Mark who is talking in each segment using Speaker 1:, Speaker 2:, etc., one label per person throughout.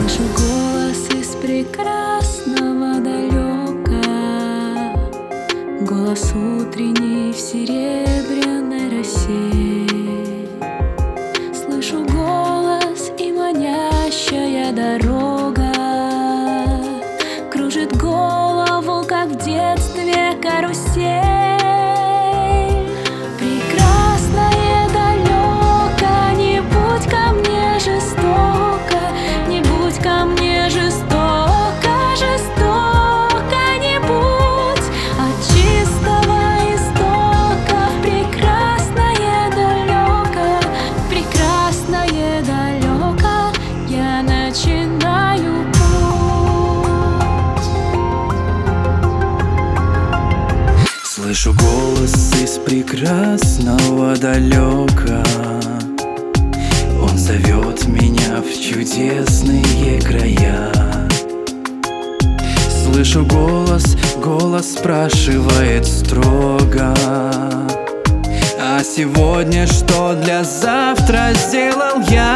Speaker 1: Слышу голос из прекрасного далека. Голос утренний в серебряной России
Speaker 2: Слышу голос из прекрасного далека. Он зовет меня в чудесные края. Слышу голос, голос спрашивает строго. А сегодня что для завтра сделал я?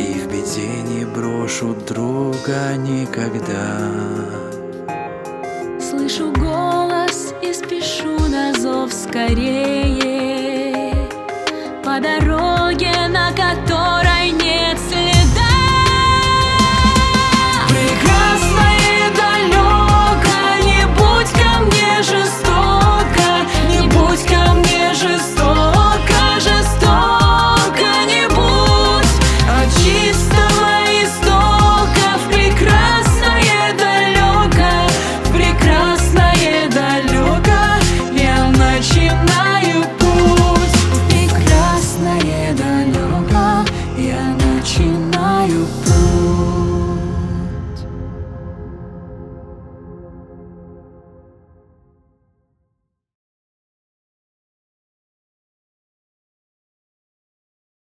Speaker 2: И в беде не брошу друга никогда.
Speaker 1: Слышу голос и спешу на зов скорее. По дороге на руках Я начинаю плыть.